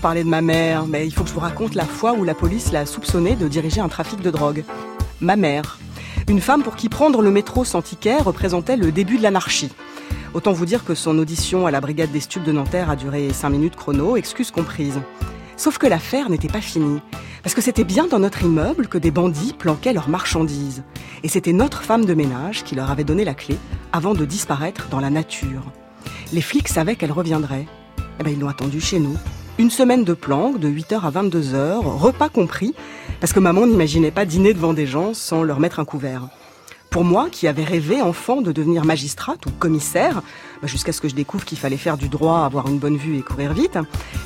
encore parler de ma mère, mais il faut que je vous raconte la fois où la police l'a soupçonnée de diriger un trafic de drogue. Ma mère. Une femme pour qui prendre le métro sans ticket représentait le début de l'anarchie. Autant vous dire que son audition à la brigade des stupes de Nanterre a duré 5 minutes chrono, excuse comprise. Sauf que l'affaire n'était pas finie. Parce que c'était bien dans notre immeuble que des bandits planquaient leurs marchandises. Et c'était notre femme de ménage qui leur avait donné la clé avant de disparaître dans la nature. Les flics savaient qu'elle reviendrait. Eh ben, ils l'ont attendue chez nous. Une semaine de planque, de 8h à 22h, repas compris, parce que maman n'imaginait pas dîner devant des gens sans leur mettre un couvert. Pour moi, qui avais rêvé enfant de devenir magistrate ou commissaire, bah, jusqu'à ce que je découvre qu'il fallait faire du droit, avoir une bonne vue et courir vite,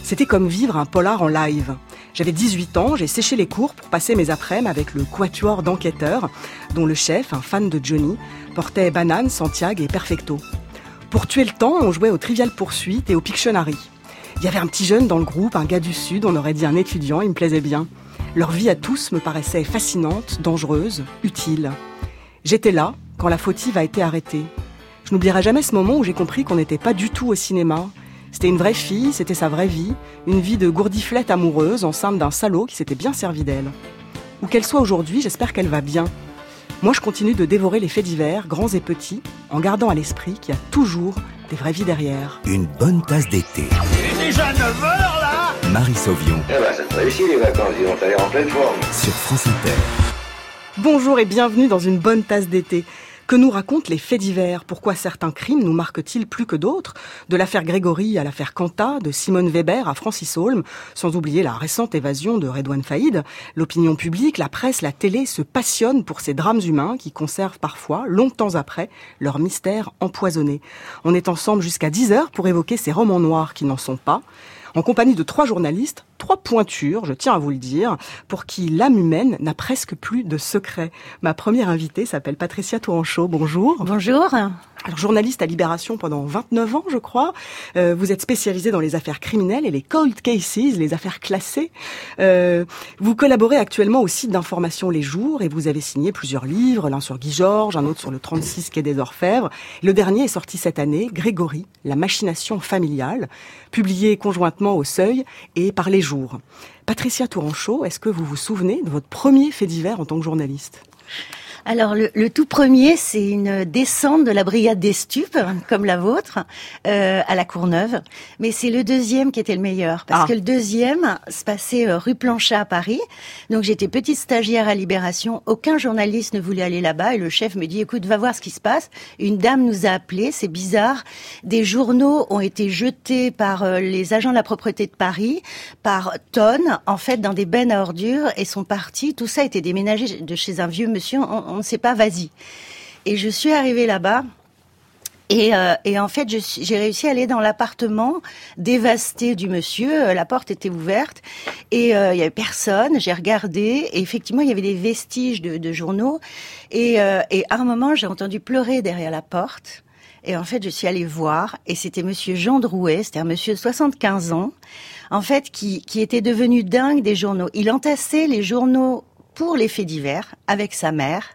c'était comme vivre un polar en live. J'avais 18 ans, j'ai séché les cours pour passer mes après-midi avec le quatuor d'enquêteurs, dont le chef, un fan de Johnny, portait Banane, Santiago et Perfecto. Pour tuer le temps, on jouait au Trivial Poursuite et au Pictionary. Il y avait un petit jeune dans le groupe, un gars du Sud, on aurait dit un étudiant, il me plaisait bien. Leur vie à tous me paraissait fascinante, dangereuse, utile. J'étais là quand la fautive a été arrêtée. Je n'oublierai jamais ce moment où j'ai compris qu'on n'était pas du tout au cinéma. C'était une vraie fille, c'était sa vraie vie, une vie de gourdiflette amoureuse, enceinte d'un salaud qui s'était bien servi d'elle. Où qu'elle soit aujourd'hui, j'espère qu'elle va bien. Moi, je continue de dévorer les faits divers, grands et petits, en gardant à l'esprit qu'il y a toujours des vraies vies derrière. Une bonne tasse d'été. Déjà 9h là Marie Sauvion. Eh ben, ça te réussit les vacances, ils vont aller en pleine forme. Sur France Inter. Bonjour et bienvenue dans une bonne tasse d'été. Que nous racontent les faits divers? Pourquoi certains crimes nous marquent-ils plus que d'autres? De l'affaire Grégory à l'affaire Kanta, de Simone Weber à Francis Holm, sans oublier la récente évasion de Redouane Faïd, l'opinion publique, la presse, la télé se passionnent pour ces drames humains qui conservent parfois, longtemps après, leur mystère empoisonné. On est ensemble jusqu'à 10 heures pour évoquer ces romans noirs qui n'en sont pas. En compagnie de trois journalistes, trois pointures, je tiens à vous le dire, pour qui l'âme humaine n'a presque plus de secret. Ma première invitée s'appelle Patricia Touranchot. Bonjour. Bonjour. Alors, journaliste à Libération pendant 29 ans, je crois. Euh, vous êtes spécialisée dans les affaires criminelles et les cold cases, les affaires classées. Euh, vous collaborez actuellement au site d'information Les Jours et vous avez signé plusieurs livres, l'un sur Guy Georges, un autre sur le 36 quai des Orfèvres. Le dernier est sorti cette année, Grégory, la machination familiale, publié conjointement au Seuil et par Les Jours. Patricia Touranchot, est-ce que vous vous souvenez de votre premier fait divers en tant que journaliste? Alors le, le, tout premier, c'est une descente de la brigade des stupes, comme la vôtre, euh, à la Courneuve. Mais c'est le deuxième qui était le meilleur, parce Ah. que le deuxième se passait euh, rue Planchat à Paris. Donc j'étais petite stagiaire à Libération. Aucun journaliste ne voulait aller là-bas, et le chef me dit "Écoute, va voir ce qui se passe." Une dame nous a appelés, c'est bizarre. Des journaux ont été jetés par euh, les agents de la propreté de Paris par tonnes, en fait, dans des bennes à ordures, et sont partis. Tout ça a été déménagé de chez un vieux monsieur. On, on ne sait pas, vas-y. Et je suis arrivée là-bas. Et, euh, en fait, j'ai réussi à aller dans l'appartement dévasté du monsieur. Euh, La porte était ouverte et euh, il y avait personne. J'ai regardé et effectivement, il y avait des vestiges de, journaux. Et, euh, à un moment, j'ai entendu pleurer derrière la porte. Et en fait, je suis allée voir, et c'était Monsieur Jean Drouet, c'était un monsieur de 75 ans, en fait, qui était devenu dingue des journaux. Il entassait les journaux pour les faits divers avec sa mère.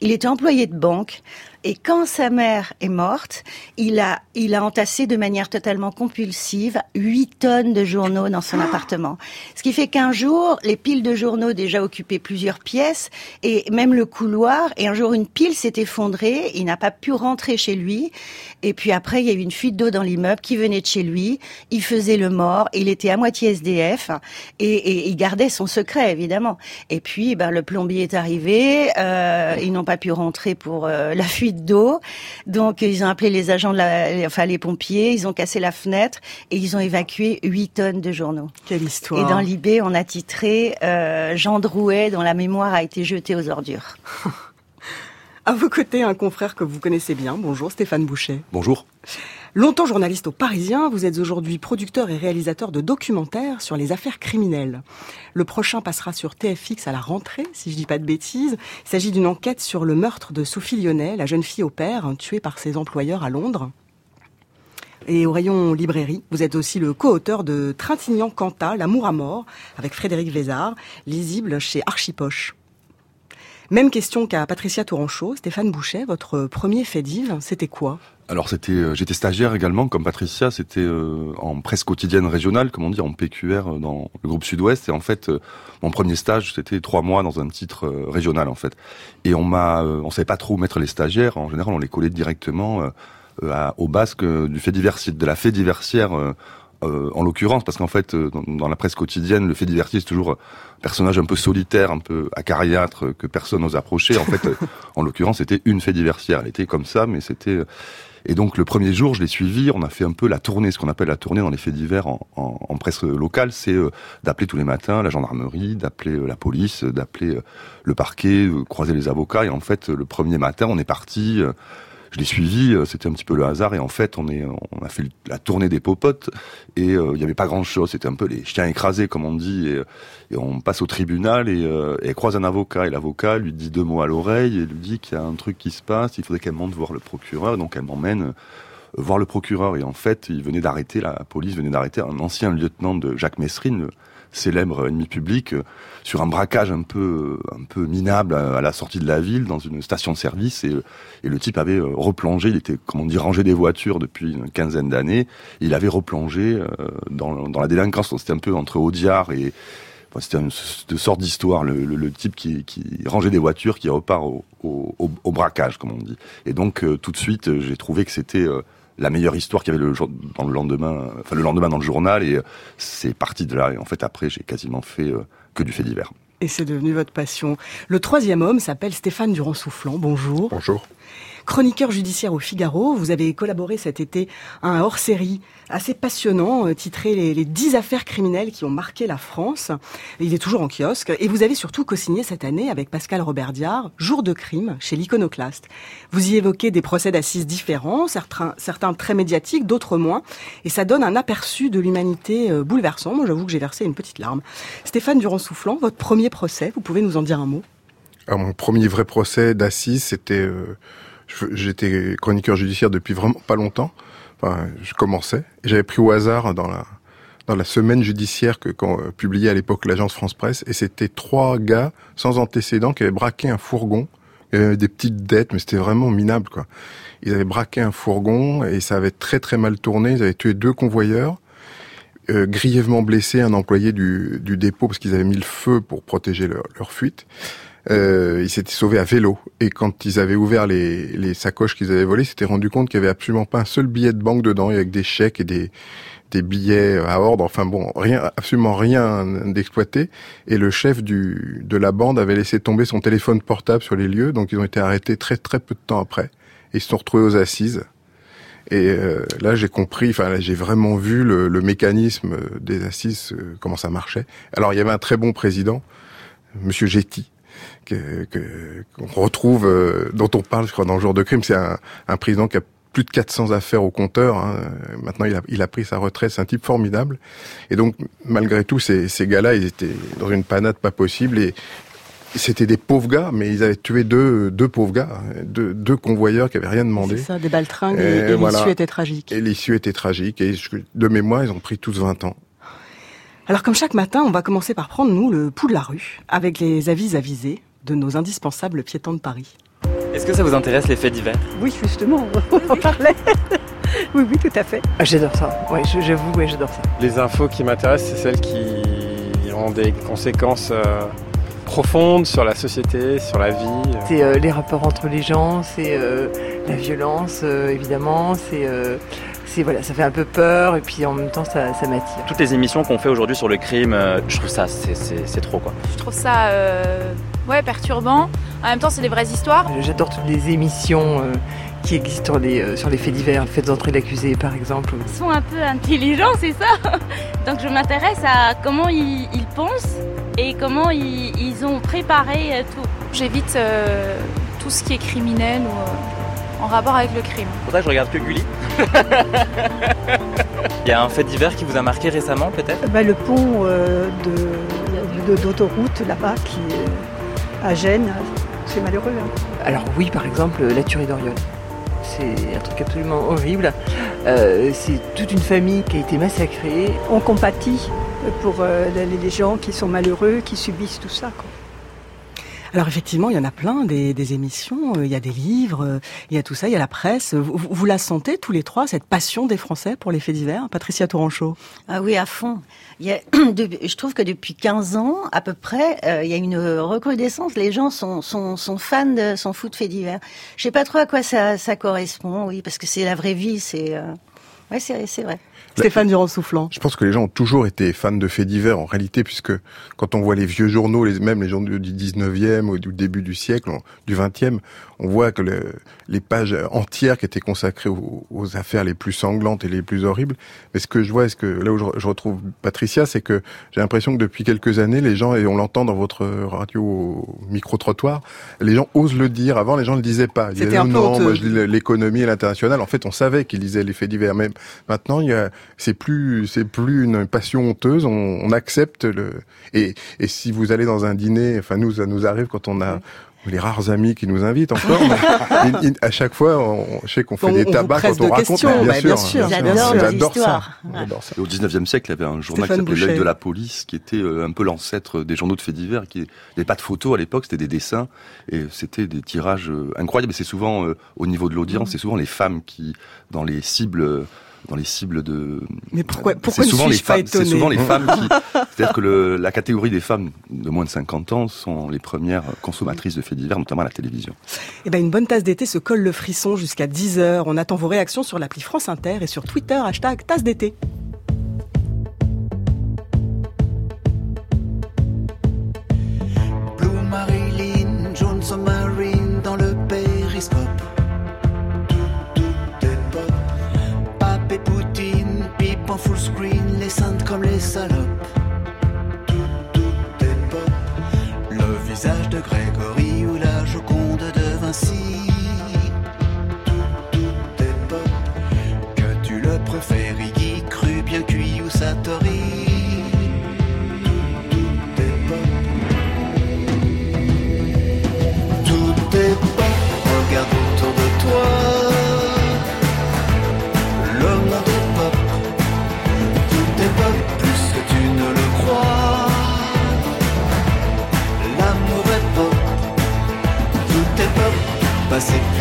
Il était employé de banque. Et quand sa mère est morte, il a, il a entassé de manière totalement compulsive 8 tonnes de journaux dans son appartement. Ce qui fait qu'un jour, les piles de journaux déjà occupaient plusieurs pièces et même le couloir. Et un jour, une pile s'est effondrée. Il n'a pas pu rentrer chez lui. Et puis après, il y a eu une fuite d'eau dans l'immeuble qui venait de chez lui. Il faisait le mort. Il était à moitié SDF et, il gardait son secret, évidemment. Et puis, ben, le plombier est arrivé. Euh, ils n'ont pas pu rentrer pour euh, la fuite d'eau. Donc, ils ont appelé les agents, de la, enfin les pompiers. Ils ont cassé la fenêtre et ils ont évacué 8 tonnes de journaux. Quelle histoire. Et dans l'IB, on a titré euh, Jean Drouet, dont la mémoire a été jetée aux ordures. À vos côtés, un confrère que vous connaissez bien. Bonjour, Stéphane Boucher. Bonjour. Longtemps journaliste au Parisien, vous êtes aujourd'hui producteur et réalisateur de documentaires sur les affaires criminelles. Le prochain passera sur TFX à la rentrée, si je dis pas de bêtises. Il s'agit d'une enquête sur le meurtre de Sophie Lyonnais, la jeune fille au père, hein, tuée par ses employeurs à Londres. Et au rayon librairie, vous êtes aussi le co-auteur de Trintignant Quanta, L'amour à mort, avec Frédéric Vézard, lisible chez Archipoche. Même question qu'à Patricia Touranchot. Stéphane Boucher, votre premier fait c'était quoi? Alors c'était, euh, j'étais stagiaire également, comme Patricia, c'était euh, en presse quotidienne régionale, comme on dit, en PQR euh, dans le groupe Sud-Ouest. Et en fait, mon premier stage, c'était trois mois dans un titre régional en fait. Et on m'a, on savait pas trop où mettre les stagiaires. En général, on les collait directement au basque du fait diversier, de la fait diversière. en l'occurrence, parce qu'en fait, dans, la presse quotidienne, le fait diversier, c'est toujours un personnage un peu solitaire, un peu acariâtre, que personne n'ose approcher. En fait, en l'occurrence, c'était une fait diversière. Elle était comme ça, mais c'était et donc le premier jour, je l'ai suivi. On a fait un peu la tournée, ce qu'on appelle la tournée dans les faits divers en, presse locale, c'est euh, d'appeler tous les matins la gendarmerie, d'appeler euh, la police, d'appeler euh, le parquet, croiser les avocats. Et en fait, le premier matin, on est parti je l'ai suivi, euh, c'était un petit peu le hasard et en fait on est on a fait la tournée des popotes et euh, il n'y avait pas grand chose, c'était un peu les chiens écrasés comme on dit et, et on passe au tribunal et, euh, et croise un avocat et l'avocat lui dit deux mots à l'oreille et lui dit qu'il y a un truc qui se passe, il faudrait qu'elle monte voir le procureur donc elle m'emmène voir le procureur et en fait il venait d'arrêter la police venait d'arrêter un ancien lieutenant de Jacques Messrine célèbre ennemi public, euh, sur un braquage un peu un peu minable à, la sortie de la ville dans une station de service et, et le type avait euh, replongé, il était comment dire rangé des voitures depuis une quinzaine d'années, il avait replongé euh, dans, dans la délinquance, c'était un peu entre Audiard et c'était une, sorte d'histoire, le, le, type qui, qui, rangeait des voitures, qui repart au, au, au, braquage, comme on dit. Et donc, tout de suite, j'ai trouvé que c'était la meilleure histoire qu'il y avait le, dans le lendemain, enfin le lendemain dans le journal, et euh, c'est parti de là. Et en fait, après, j'ai quasiment fait euh, que du fait divers. Et c'est devenu votre passion. Le troisième homme s'appelle Stéphane Durand-Soufflant. Bonjour. Bonjour. Chroniqueur judiciaire au Figaro, vous avez collaboré cet été à un hors-série assez passionnant, euh, titré les, les 10 affaires criminelles qui ont marqué la France. Il est toujours en kiosque. Et vous avez surtout co-signé cette année avec Pascal Robert Diard, Jour de crime chez l'Iconoclaste. Vous y évoquez des procès d'assises différents, certains, certains très médiatiques, d'autres moins. Et ça donne un aperçu de l'humanité euh, bouleversant. Moi, j'avoue que j'ai versé une petite larme. Stéphane Durand-Soufflant, votre premier procès, vous pouvez nous en dire un mot? Alors, Mon premier vrai procès d'assises, c'était... Euh J'étais chroniqueur judiciaire depuis vraiment pas longtemps. Enfin, je commençais. J'avais pris au hasard dans la dans la semaine judiciaire que quand euh, publiait à l'époque l'agence France Presse, et c'était trois gars sans antécédents qui avaient braqué un fourgon. Il des petites dettes, mais c'était vraiment minable, quoi. Ils avaient braqué un fourgon et ça avait très très mal tourné. Ils avaient tué deux convoyeurs, euh, grièvement blessé un employé du, du dépôt parce qu'ils avaient mis le feu pour protéger leur, leur fuite. Euh, ils s'étaient sauvés à vélo. Et quand ils avaient ouvert les, les sacoches qu'ils avaient volées, ils s'étaient rendu compte qu'il y avait absolument pas un seul billet de banque dedans, avec des chèques et des, des billets à ordre. Enfin bon, rien, absolument rien d'exploité. Et le chef du, de la bande avait laissé tomber son téléphone portable sur les lieux, donc ils ont été arrêtés très très peu de temps après. Et ils se sont retrouvés aux assises. Et euh, là, j'ai compris, enfin là, j'ai vraiment vu le, le, mécanisme des assises, euh, comment ça marchait. Alors, il y avait un très bon président, Monsieur Getty, que, qu'on retrouve, euh, dont on parle, je crois, dans le jour de crime. C'est un, un président qui a plus de 400 affaires au compteur. Hein. Maintenant, il a, il a pris sa retraite. C'est un type formidable. Et donc, malgré tout, ces, ces gars-là, ils étaient dans une panade pas possible. Et c'était des pauvres gars, mais ils avaient tué deux, deux pauvres gars, deux, deux convoyeurs qui avaient rien demandé. C'est ça, des baltringues. Et, et, l'issue était tragique. Et l'issue était tragique. Et de mémoire, ils ont pris tous 20 ans. Alors, comme chaque matin, on va commencer par prendre, nous, le pouls de la rue, avec les avis avisés de nos indispensables piétons de Paris. Est-ce que ça vous intéresse les faits divers? Oui, justement, on parlait. oui, oui, tout à fait. Ah, j'adore ça. Oui, j'avoue, oui, j'adore ça. Les infos qui m'intéressent, c'est celles qui ont des conséquences euh, profondes sur la société, sur la vie. C'est euh, les rapports entre les gens, c'est euh, la violence, euh, évidemment, c'est voilà, ça fait un peu peur et puis en même temps ça, ça m'attire. Toutes les émissions qu'on fait aujourd'hui sur le crime, je trouve ça c'est trop quoi. Je trouve ça euh, ouais perturbant. En même temps c'est des vraies histoires. J'adore toutes les émissions euh, qui existent sur les, euh, sur les faits divers, le fait d'entrer l'accusé par exemple. Ils sont un peu intelligents c'est ça. Donc je m'intéresse à comment ils, ils, pensent et comment ils, ils ont préparé tout. J'évite tout ce qui est criminel ou en rapport avec le crime. Pour ça je regarde que Gulli. Il y a un fait divers qui vous a marqué récemment peut-être? Bah, Le pont euh, d'autoroute de, là-bas qui est à Gênes, c'est malheureux. Hein. Alors oui, par exemple, la tuerie d'Oriol. C'est un truc absolument horrible. Euh, c'est toute une famille qui a été massacrée. On compatit pour euh, les gens qui sont malheureux, qui subissent tout ça. Quoi. Alors effectivement, il y en a plein, des, des émissions, euh, il y a des livres, euh, il y a tout ça, il y a la presse. Vous, vous- la sentez tous les trois, cette passion des Français pour les faits divers Patricia Tourangeau Ah oui, à fond. Il y a, de- je trouve que depuis 15 ans, à peu près, euh, il y a une recrudescence. Les gens sont, sont, sont fans de son foot fait divers. Je sais pas trop à quoi ça, ça correspond, oui, parce que c'est la vraie vie, c'est... Euh... Ouais, c'est vrai. Stéphane Durand-Soufflant. Je pense que les gens ont toujours été fans de faits divers en réalité, puisque quand on voit les vieux journaux, les, même les journaux du 19e ou du début du siècle, on- du 20e, on voit que le- les pages entières qui étaient consacrées aux, aux affaires les plus sanglantes et les plus horribles. Mais ce que je vois, est-ce que là où je, je retrouve Patricia, c'est que j'ai l'impression que depuis quelques années, les gens, et on l'entend dans votre radio au micro-trottoir, les gens osent le dire. Avant, les gens ne le disaient pas. Ils disaient, un non, moi je lis l'économie et l'international. En fait, on savait qu'ils lisaient les faits divers. Mais maintenant, il y a, c'est plus, c'est plus une passion honteuse. On, on accepte le. Et, et si vous allez dans un dîner, enfin nous, ça nous arrive quand on a les rares amis qui nous invitent encore. à chaque fois, on, je sais qu'on fait On- des tabacs quand on de raconte. bah, bien sûr, bien J'adore sûr, j'adore ça. J'adore ça. Et au 19e siècle, il y avait un journal Stéphane qui s'appelait L'œil de la police, qui était euh, un peu l'ancêtre des journaux de faits divers. Qui... Il n'y avait pas de photos à l'époque, c'était des dessins. Et c'était des tirages euh, incroyables. Et c'est souvent, euh, au niveau de l'audience, c'est souvent les femmes qui, dans les cibles... dans les cibles de. Mais pourquoi, pourquoi ne souvent pas femmes. C'est souvent les femmes qui. C'est-à-dire que le, la catégorie des femmes de moins de 50 ans sont les premières consommatrices de faits divers, notamment à la télévision. Eh ben, une bonne tasse d'été se colle le frisson jusqu'à 10h. On attend vos réactions sur l'appli France Inter et sur Twitter, hashtag tasse d'été. Salopes. Tout, tout est pop. Le visage de Grégory passé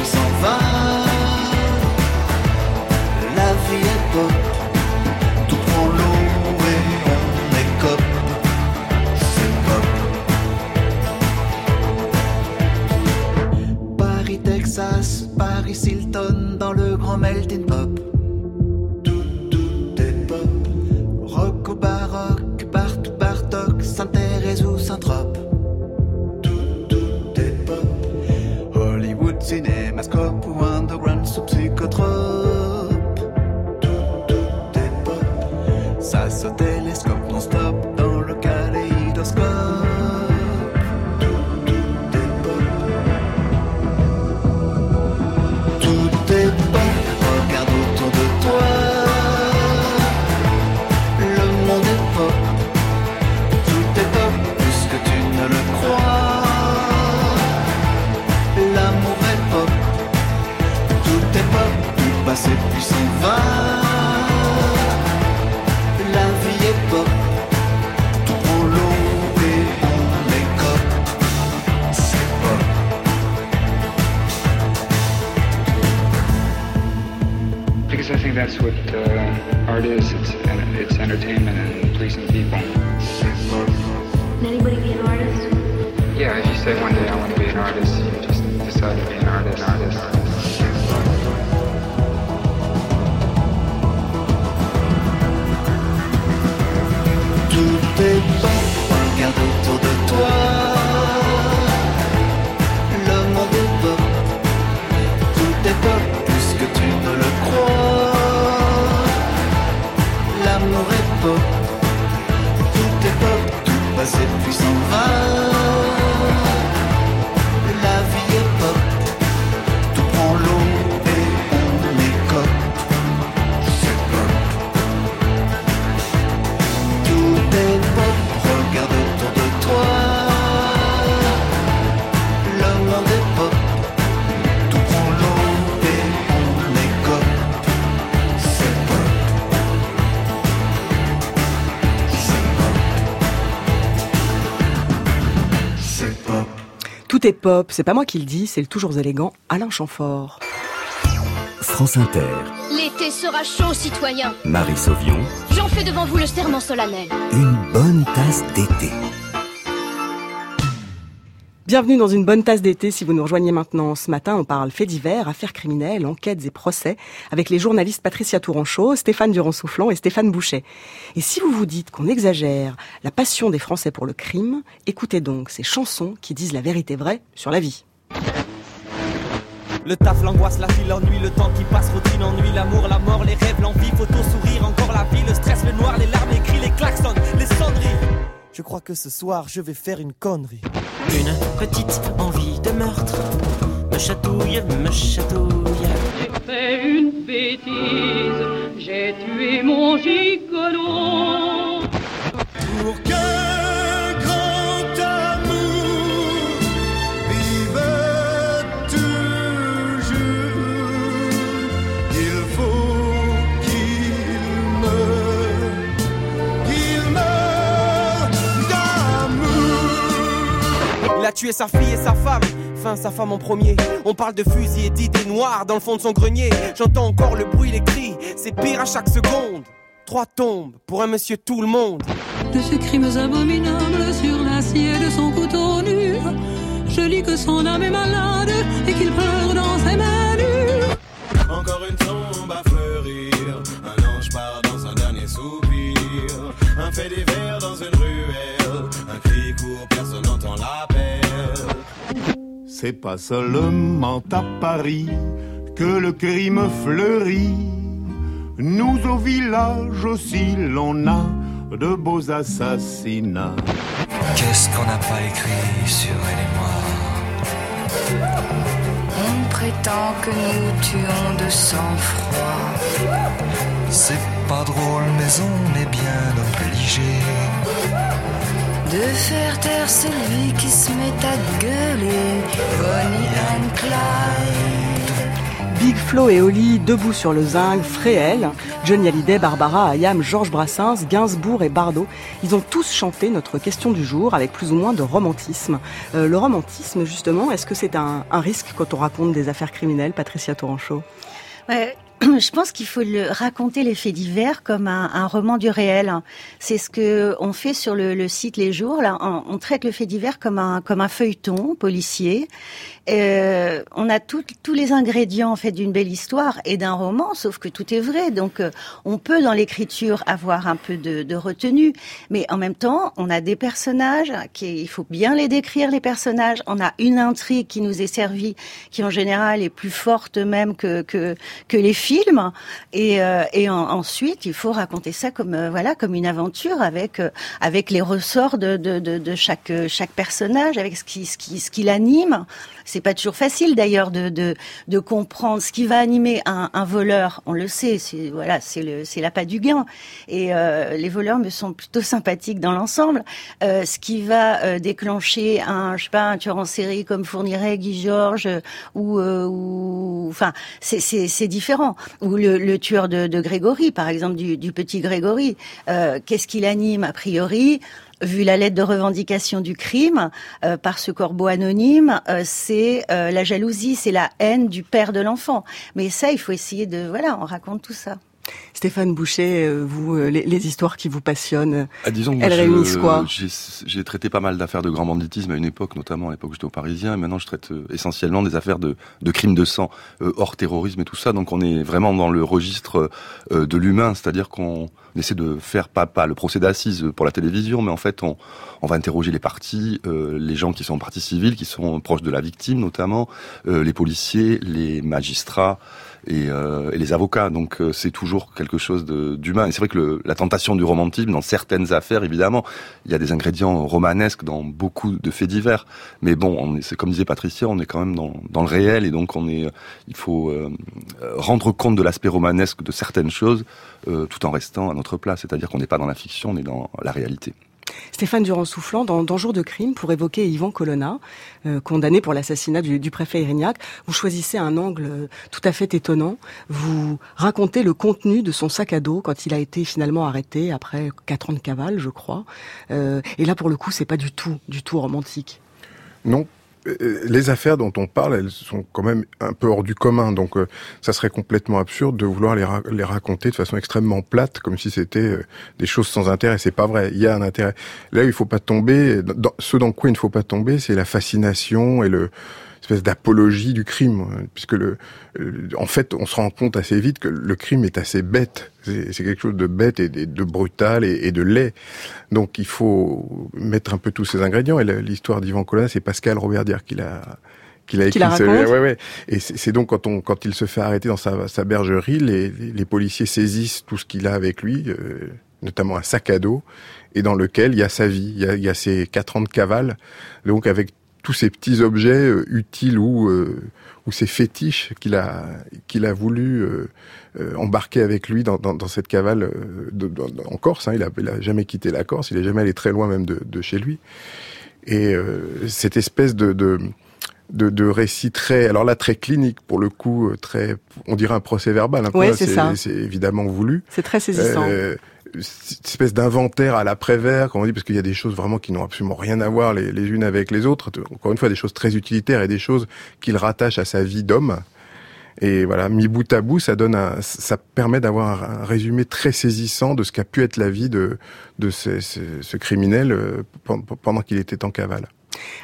Tout est pop, c'est pas moi qui le dis, c'est le toujours élégant Alain Chamfort. France Inter. L'été sera chaud, citoyens. Marie Sauvion. J'en fais devant vous le serment solennel. Une bonne tasse d'été. Bienvenue dans une bonne tasse d'été si vous nous rejoignez maintenant. Ce matin, on parle faits divers, affaires criminelles, enquêtes et procès avec les journalistes Patricia Touranchot, Stéphane Durand-Soufflant et Stéphane Boucher. Et si vous vous dites qu'on exagère la passion des Français pour le crime, écoutez donc ces chansons qui disent la vérité vraie sur la vie. Le taf, l'angoisse, la l'ennui, le temps qui passe, l'amour, la crois que ce soir, je vais faire une connerie. Une petite envie de meurtre me chatouille, me chatouille. J'ai fait une bêtise, j'ai tué mon gigolo. Pour qu'un tué sa fille et sa femme. Enfin, sa femme en premier. On parle de fusil et d'idées noires dans le fond de son grenier. J'entends encore le bruit, les cris. C'est pire à chaque seconde. Trois tombes pour un monsieur tout le monde. De ces crimes abominables sur l'acier de son couteau nu, je lis que son âme est malade et qu'il pleure dans ses mains nues. Encore une tombe à fleurir, un ange part dans un dernier soupir, un fait divers dans une ruelle, un cri court, personne n'entend l'appel. C'est pas seulement à Paris que le crime fleurit. Nous au village aussi l'on a de beaux assassinats. Qu'est-ce qu'on n'a pas écrit sur elle et moi? On prétend que nous tuons de sang-froid. C'est pas drôle, mais on est bien obligé. De faire taire celui qui se met à gueuler. Bonnie and Clyde. Big Flo et Oli, Debout sur le zinc, Fréhel, Johnny Hallyday, Barbara, Ayam, Georges Brassens, Gainsbourg et Bardot. Ils ont tous chanté notre question du jour avec plus ou moins de romantisme. Euh, le romantisme, justement, est-ce que c'est un, un risque quand on raconte des affaires criminelles, Patricia Touranchot Ouais, je pense qu'il faut le, raconter les faits divers comme un, un roman du réel. C'est ce que on fait sur le, le site Les Jours. Là, on, on, traite le fait divers comme un comme un feuilleton policier. Euh, on a tout, tous les ingrédients en fait d'une belle histoire et d'un roman, sauf que tout est vrai. Donc, euh, on peut dans l'écriture avoir un peu de, de, retenue, mais en même temps, on a des personnages qui il faut bien les décrire les personnages. On a une intrigue qui nous est servie, qui en général est plus forte même que que, que les films. Et, euh, et en, ensuite, il faut raconter ça comme euh, voilà comme une aventure avec euh, avec les ressorts de, de, de, de chaque chaque personnage, avec ce qui ce qui ce qui l'anime. C'est pas toujours facile d'ailleurs de, de, de comprendre ce qui va animer un, un voleur. On le sait, c'est voilà, c'est le c'est l'appât du gain. Et euh, les voleurs me sont plutôt sympathiques dans l'ensemble. Euh, ce qui va euh, déclencher un je sais pas un tueur en série comme fournirait Guy Georges ou ou enfin c'est c'est différent. Ou le, le tueur de, de Grégory par exemple du, du petit Grégory. Qu'est-ce qui l'anime a priori? Vu la lettre de revendication du crime euh, par ce corbeau anonyme, euh, c'est euh, la jalousie, c'est la haine du père de l'enfant. Mais ça, il faut essayer de voilà, on raconte tout ça. Stéphane Boucher, vous, les, les, histoires qui vous passionnent, ah, disons, elles je, réunissent quoi? J'ai traité pas mal d'affaires de grand banditisme à une époque, notamment à l'époque où j'étais au Parisien, et maintenant je traite essentiellement des affaires de, de crimes de sang, euh, hors terrorisme et tout ça. Donc on est vraiment dans le registre euh, de l'humain, c'est-à-dire qu'on essaie de faire pas, pas le procès d'assises pour la télévision, mais en fait on, on va interroger les parties, euh, les gens qui sont partie civile, qui sont proches de la victime notamment, les policiers, les magistrats et, euh, et les avocats. Donc euh, c'est toujours quelque chose d'humain. Et c'est vrai que le, la tentation du romantisme, dans certaines affaires, évidemment, il y a des ingrédients romanesques dans beaucoup de faits divers. Mais bon, c'est comme disait Patricia, on est quand même dans, dans, le réel et donc on est, il faut euh, rendre compte de l'aspect romanesque de certaines choses euh, tout en restant à notre place. C'est-à-dire qu'on n'est pas dans la fiction, on est dans la réalité. Stéphane Durand-Soufflant, dans, dans Jour de crime, pour évoquer Yvan Colonna, euh, condamné pour l'assassinat du, préfet Erignac, vous choisissez un angle euh, tout à fait étonnant. Vous racontez le contenu de son sac à dos quand il a été finalement arrêté après quatre ans de cavale, je crois. Euh, et là, pour le coup, c'est pas du tout, du tout romantique. Non, les affaires dont on parle, elles sont quand même un peu hors du commun. Donc, euh, ça serait complètement absurde de vouloir les, les raconter de façon extrêmement plate, comme si c'était euh, des choses sans intérêt. C'est pas vrai. Il y a un intérêt. Là où il faut pas tomber, ce dans quoi il ne faut pas tomber, c'est la fascination et le espèce d'apologie du crime, euh, puisque le, euh, en fait, on se rend compte assez vite que le crime est assez bête. C'est quelque chose de bête et de, brutal et, de laid. Donc, il faut mettre un peu tous ces ingrédients. Et l'histoire d'Ivan Colonna, c'est Pascal Robert Dier qui l'a qu'il a Qui écrit. raconte ouais, ouais. Et c'est donc quand on quand il se fait arrêter dans sa, sa bergerie, les, les policiers saisissent tout ce qu'il a avec lui, euh, notamment un sac à dos, et dans lequel il y a sa vie, il y a, il y a ses quatre ans de cavale, donc avec tous ces petits objets euh, utiles ou euh, ou ces fétiches qu'il a qu'il a voulu euh, embarquer avec lui dans, dans, dans cette cavale de- en Corse. Hein. Il, a, il a jamais quitté la Corse, il est jamais allé très loin même de, de chez lui. Et euh, cette espèce de, de de, très, alors là très clinique pour le coup, très, on dirait un procès verbal. Un peu, Ouais, hein, c'est ça. C'est évidemment voulu. C'est très saisissant. Euh, cette espèce d'inventaire à l'après-vert, comme on dit, parce qu'il y a des choses vraiment qui n'ont absolument rien à voir les, unes avec les autres. Encore une fois, des choses très utilitaires et des choses qu'il rattache à sa vie d'homme. Et voilà, mis bout à bout, ça donne un, ça permet d'avoir un résumé très saisissant de ce qu'a pu être la vie de, de ce, criminel euh, pen- pendant qu'il était en cavale.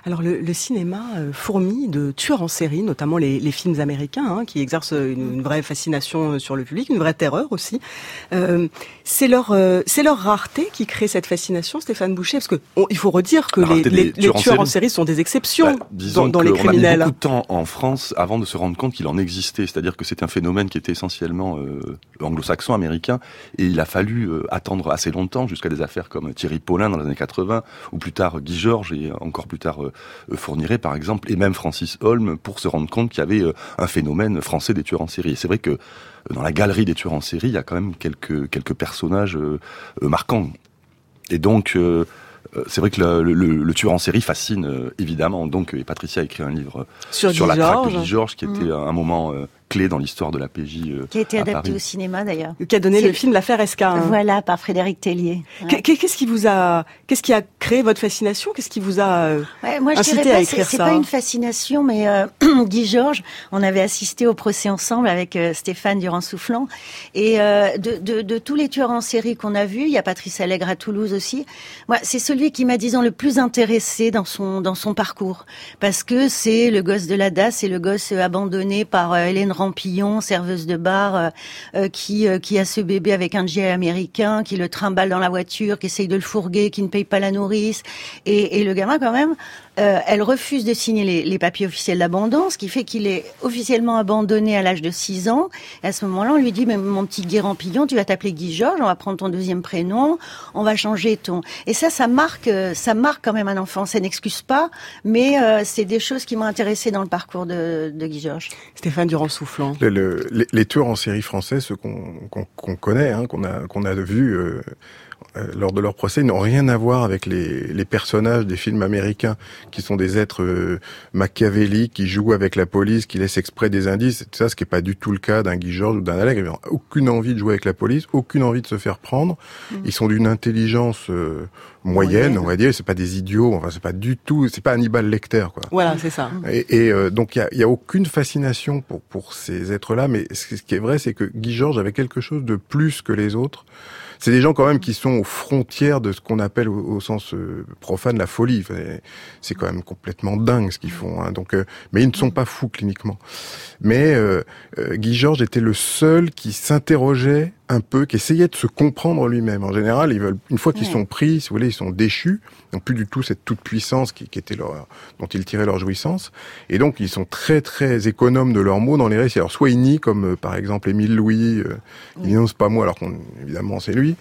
Alors le, le cinéma euh, fourmille de tueurs en série, notamment les, les films américains, hein, qui exercent une, une vraie fascination euh, sur le public, une vraie terreur aussi. Euh, c'est leur, euh, c'est leur rareté qui crée cette fascination, Stéphane Boucher, parce que on- il faut redire que les, les- tueurs en tueurs en série. série sont des exceptions Bah, dans, dans les qu'on a mis criminels. beaucoup de temps en France avant de se rendre compte qu'il en existait. C'est-à-dire que c'est un phénomène qui était essentiellement euh, anglo-saxon, américain, et il a fallu euh, attendre assez longtemps jusqu'à des affaires comme Thierry Paulin dans les années 80, ou plus tard Guy Georges, et encore plus tard euh, Fourniret par exemple, et même Francis Holm, pour se rendre compte qu'il y avait euh, un phénomène français des tueurs en série. Et c'est vrai que euh, dans la galerie des tueurs en série, il y a quand même quelques, quelques personnages euh, euh, marquants. Et donc, euh, euh, c'est vrai que le, le- le tueur en série fascine euh, évidemment. Donc, euh, et Patricia a écrit un livre Sur la traque de. Guy Georges, qui était Mm. un moment euh, clé dans l'histoire de la PJ. euh, Qui a été à adapté Paris. au cinéma d'ailleurs. Qui a donné C'est- le film L'affaire Esca. hein. Voilà, par Frédéric Tellier. Ouais. Qu'est-ce qui vous a, qu'est-ce qui a créé votre fascination? Qu'est-ce qui vous a euh, Ouais, moi, je incité dirais à pas, c'est écrire c'est ça pas une fascination, mais euh, Guy Georges, on avait assisté au procès ensemble avec euh, Stéphane Durand-Soufflant, et euh, de, de, de tous les tueurs en série qu'on a vus, il y a Patrice Allègre à Toulouse aussi. Moi, c'est celui qui m'a, disons, le plus intéressé dans son dans son parcours, parce que c'est le gosse de la DAS, c'est le gosse abandonné par euh, Hélène Rampillon, serveuse de bar, euh, euh, qui euh, qui a ce bébé avec un GI américain, qui le trimballe dans la voiture, qui essaye de le fourguer, qui ne paye pas la nourrice, et, et le gamin quand même, euh, elle refuse de signer les, les papiers officiels d'abandon, ce qui fait qu'il est officiellement abandonné à l'âge de 6 ans. Et à ce moment-là, on lui dit, mais mon petit Guy Rampillon, tu vas t'appeler Guy Georges, on va prendre ton deuxième prénom, on va changer ton... Et ça, ça marque, euh, ça marque quand même un enfant. Ça n'excuse pas, mais euh, c'est des choses qui m'ont intéressé dans le parcours de, de Guy Georges. Stéphane Durand-Soufflant. Le- le- les, les tueurs en série français, ceux qu'on qu'on- qu'on connaît, hein, qu'on a, qu'on a vus euh, euh, lors de leur procès, n'ont rien à voir avec les, les personnages des films américains, qui sont des êtres euh, machiavéliques, qui jouent avec la police, qui laissent exprès des indices, tout ça, ce qui n'est pas du tout le cas d'un Guy Georges ou d'un Alec. Ils n'ont aucune envie de jouer avec la police, aucune envie de se faire prendre. Ils sont d'une intelligence euh, moyenne, Moyenne. on va dire. C'est pas des idiots. Enfin, c'est pas du tout. C'est pas Hannibal Lecter, quoi. Voilà, c'est ça. Et, et, euh, donc il y a, y a aucune fascination pour pour ces êtres-là, mais ce ce qui est vrai, c'est que Guy Georges avait quelque chose de plus que les autres. C'est des gens quand même qui sont aux frontières de ce qu'on appelle au, au sens euh, profane la folie. Enfin, c'est quand même complètement dingue ce qu'ils font. Hein. Donc, euh, mais ils ne sont pas fous cliniquement. Mais euh, euh, Guy Georges était le seul qui s'interrogeait un peu, qui essayait de se comprendre lui-même. En général, ils veulent, une fois qu'ils sont pris, si vous voulez, ils sont déchus, donc plus du tout cette toute puissance qui, qui était leur, dont ils tiraient leur jouissance. Et donc, ils sont très très économes de leurs mots dans les récits. Alors, soit ils nient, comme euh, par exemple Émile Louis, euh, il n'ose pas moi, alors qu'on évidemment c'est lui.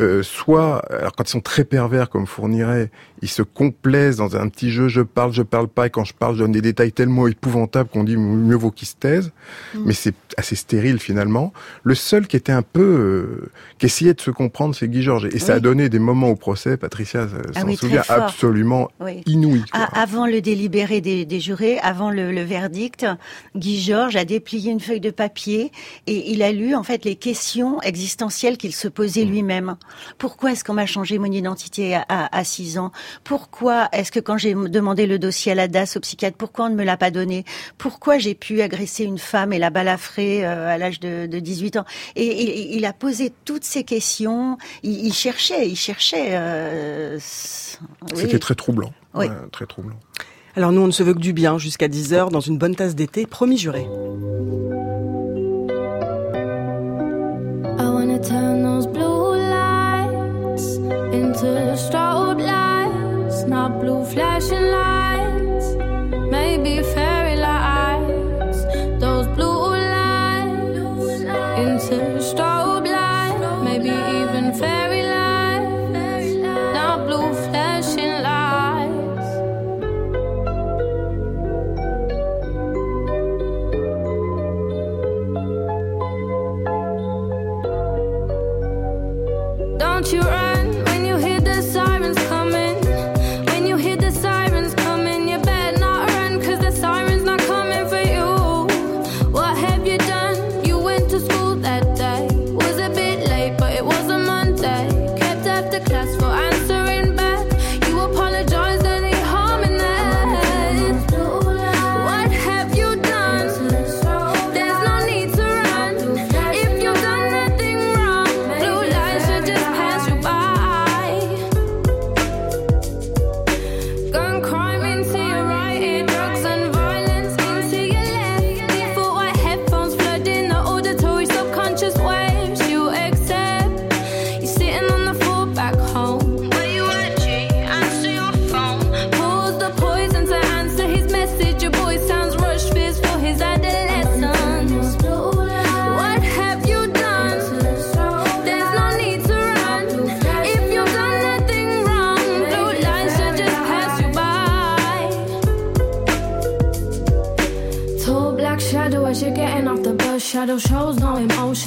Euh, soit, alors quand ils sont très pervers comme Fourniret, ils se complaisent dans un petit jeu, je parle, je parle pas, et quand je parle, je donne des détails tellement épouvantables qu'on dit mieux vaut qu'ils se taisent. Mm. Mais c'est assez stérile finalement. Le seul qui était un peu euh, qu'essayait de se comprendre, c'est Guy Georges. Et ça a donné des moments au procès, Patricia Ah s'en oui, très souvient, absolument Oui. inouïs. quoi. A- Avant le délibéré des, des jurés, avant le, le verdict, Guy Georges a déplié une feuille de papier et il a lu en fait les questions existentielles qu'il se posait Mmh. lui-même. Pourquoi est-ce qu'on m'a changé mon identité à, à, à 6 ans? Pourquoi est-ce que quand j'ai demandé le dossier à la DAS au psychiatre, pourquoi on ne me l'a pas donné? Pourquoi j'ai pu agresser une femme et la balafrer euh, à l'âge de, de 18 ans? Et il, il a posé toutes ces questions. Il, il cherchait, il cherchait. euh, oui. C'était très troublant. Oui. Ouais, très troublant. Alors nous, on ne se veut que du bien jusqu'à 10h dans une bonne tasse d'été, promis juré. Not blue flashing lights, maybe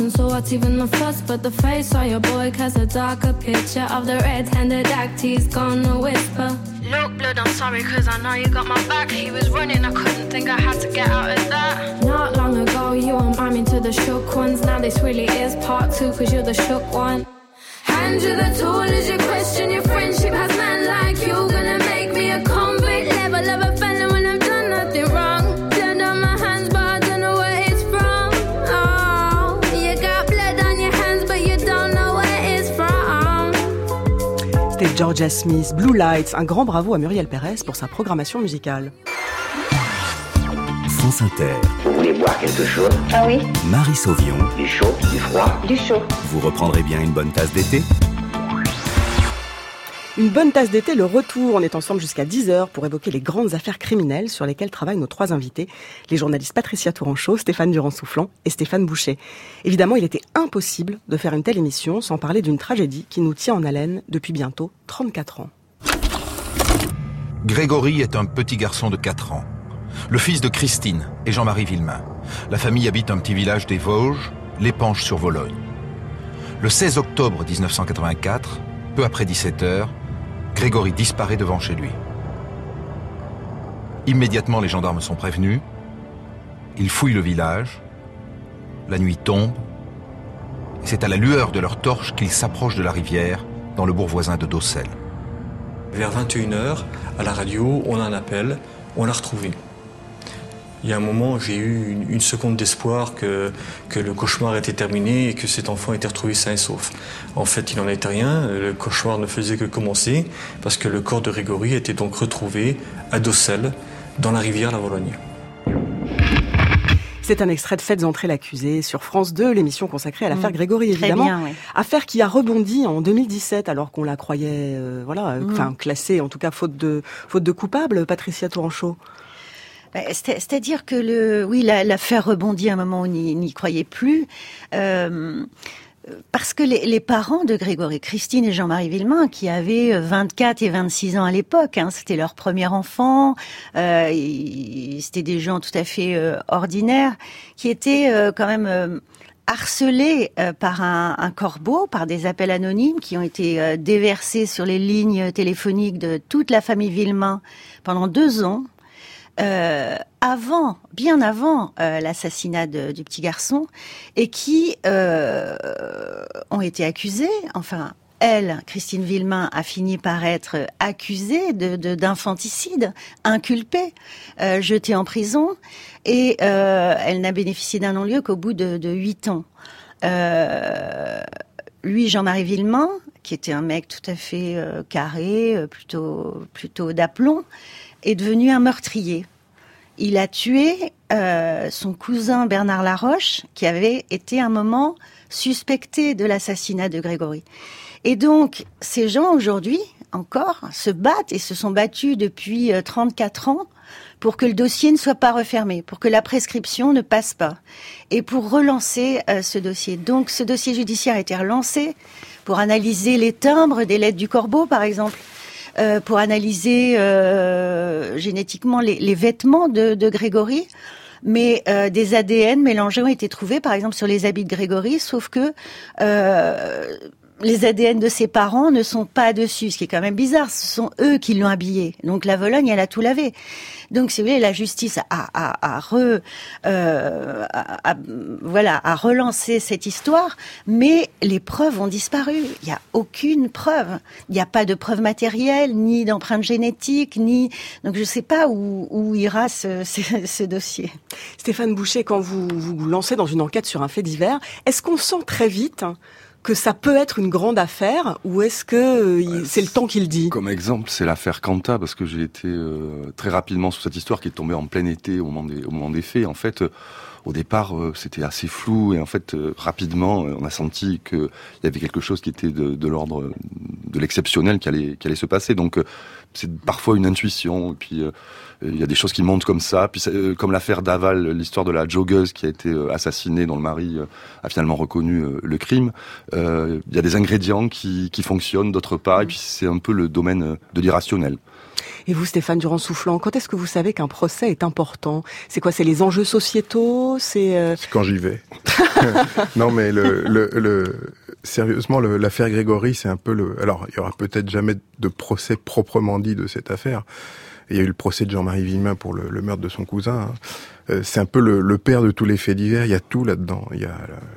so what's even the fuss? But the face of your boy casts a darker picture of the red-handed act he's gonna whisper. Look, blood, I'm sorry, cause I know you got my back. He was running, I couldn't think I had to get out of that. Not long ago, you were miming to the shook ones. Now this really is part two, cause you're the shook one. Hand you the tool as you question your friendship. Has man like you gonna make me a convict? Georgia Smith, Blue Lights. Un grand bravo à Muriel Pérez pour sa programmation musicale. France Inter. Vous voulez boire quelque chose? Ah oui Marie Sauvion. Du chaud, du froid? Du chaud. Vous reprendrez bien une bonne tasse d'été? Une bonne tasse d'été, le retour. On est ensemble jusqu'à 10h pour évoquer les grandes affaires criminelles sur lesquelles travaillent nos trois invités, les journalistes Patricia Touranchot, Stéphane Durand-Soufflant et Stéphane Boucher. Évidemment, il était impossible de faire une telle émission sans parler d'une tragédie qui nous tient en haleine depuis bientôt 34 ans. Grégory est un petit garçon de 4 ans, le fils de Christine et Jean-Marie Villemain. La famille habite un petit village des Vosges, l'Épanche sur Vologne. Le 16 octobre 1984, peu après 17 heures, Grégory disparaît devant chez lui. Immédiatement, les gendarmes sont prévenus. Ils fouillent le village. La nuit tombe. C'est à la lueur de leurs torches qu'ils s'approchent de la rivière dans le bourg voisin de Dossel. Vers 21h, à la radio, on a un appel, on l'a retrouvé. Il y a un moment, j'ai eu une, une seconde d'espoir que, que le cauchemar était terminé et que cet enfant était retrouvé sain et sauf. En fait, il n'en était rien, le cauchemar ne faisait que commencer, parce que le corps de Grégory était donc retrouvé à Dossel, dans la rivière La Vologne. C'est un extrait de Faites entrer l'accusé sur France 2, l'émission consacrée à l'affaire Mm. Grégory, Très évidemment. bien, oui. Affaire qui a rebondi en 2017, alors qu'on la croyait, euh, voilà, Mm. enfin classée, en tout cas faute de faute de coupable. Patricia Touranchot. C'est- C'est-à-dire que le, oui, la- l'affaire rebondit à un moment où on n'y croyait plus. Euh, parce que les, parents de Grégory, Christine et Jean-Marie Villemain, qui avaient euh, 24 et 26 ans à l'époque, hein, c'était leur premier enfant, euh, c'était des gens tout à fait euh, ordinaires, qui étaient euh, quand même euh, harcelée euh, par un, un corbeau, par des appels anonymes qui ont été euh, déversés sur les lignes téléphoniques de toute la famille Villemain pendant deux ans. Euh, avant, bien avant euh, l'assassinat du petit garçon, et qui euh, ont été accusés, enfin, elle, Christine Villemain, a fini par être accusée de de- d'infanticide, inculpée, jetée en prison, et elle n'a bénéficié d'un non-lieu qu'au bout de, huit ans. Lui, Jean-Marie Villemain, qui était un mec tout à fait carré, plutôt plutôt d'aplomb, est devenu un meurtrier. Il a tué euh, son cousin Bernard Laroche, qui avait été un moment suspecté de l'assassinat de Grégory. Et donc, ces gens aujourd'hui, encore, se battent et se sont battus depuis euh, 34 ans pour que le dossier ne soit pas refermé, pour que la prescription ne passe pas, et pour relancer euh, ce dossier. Donc, ce dossier judiciaire a été relancé pour analyser les timbres des lettres du corbeau, par exemple, euh, pour analyser euh, génétiquement les, les vêtements de, de Grégory. Mais euh, des ADN mélangés ont été trouvés, par exemple, sur les habits de Grégory, sauf que euh, les ADN de ses parents ne sont pas dessus, ce qui est quand même bizarre. Ce sont eux qui l'ont habillé. Donc la Vologne, elle a tout lavé. Donc si vous voulez, la justice a, a, a, re, euh, a- voilà, a relancé cette histoire, mais les preuves ont disparu. Il n'y a aucune preuve. Il n'y a pas de preuve matérielle, ni d'empreinte génétique, ni donc je ne sais pas où, où ira ce, ce dossier. Stéphane Boucher, quand vous vous lancez dans une enquête sur un fait divers, est-ce qu'on sent très vite que ça peut être une grande affaire ou est-ce que euh, c'est le temps qu'il dit? Comme exemple, c'est l'affaire Kanta, parce que j'ai été euh, très rapidement sur cette histoire qui est tombée en plein été au moment des, au moment des faits. En fait, euh, au départ, euh, c'était assez flou et en fait, euh, rapidement, euh, on a senti qu'il y avait quelque chose qui était de, l'ordre de l'exceptionnel qui allait, qui allait se passer. Donc, euh, c'est parfois une intuition. Et puis, euh, il y a des choses qui montent comme ça. Puis, euh, comme l'affaire Daval, l'histoire de la joggeuse qui a été assassinée, dont le mari a finalement reconnu le crime. Euh, Il y a des ingrédients qui, qui fonctionnent, d'autres pas. Et puis, c'est un peu le domaine de l'irrationnel. Et vous, Stéphane Durand-Soufflant, quand est-ce que vous savez qu'un procès est important? C'est quoi C'est les enjeux sociétaux? C'est euh, quand j'y vais. non, mais le, le, le sérieusement, l'affaire Grégory, c'est un peu le. Alors, il y aura peut-être jamais de procès proprement dit de cette affaire. Il y a eu le procès de Jean-Marie Villemin pour le, le meurtre de son cousin. hein. Euh, C'est un peu le, le père de tous les faits divers. Il y a tout là-dedans. Il y a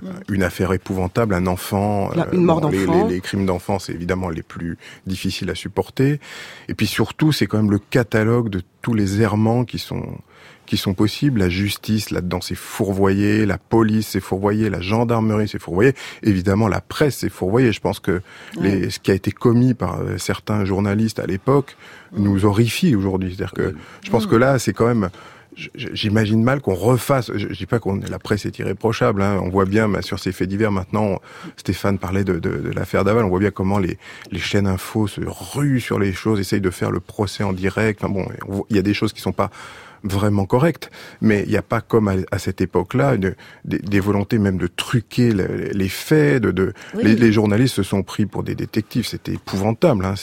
euh, une affaire épouvantable, un enfant. La- une mort les- d'enfant. Les, les crimes d'enfants, c'est évidemment les plus difficiles à supporter. Et puis surtout, c'est quand même le catalogue de tous les errements qui sont qui sont possibles. La justice, là-dedans, c'est fourvoyé. La police, c'est fourvoyé. La gendarmerie, c'est fourvoyé. Évidemment, la presse, c'est fourvoyé. Je pense que les, ce qui a été commis par euh, certains journalistes à l'époque nous horrifie aujourd'hui. C'est-à-dire que je pense que là, c'est quand même... J'imagine mal qu'on refasse. Je, dis pas qu'on la presse est irréprochable. Hein. On voit bien sur ces faits divers maintenant. Stéphane parlait de, l'affaire Daval. On voit bien comment les, les chaînes infos se ruent sur les choses, essayent de faire le procès en direct. Enfin bon, il y a des choses qui sont pas vraiment correctes, mais il n'y a pas comme à, à cette époque-là des, des volontés même de truquer le- les faits. De, de Oui. les, les journalistes se sont pris pour des détectives. C'était épouvantable. Hein.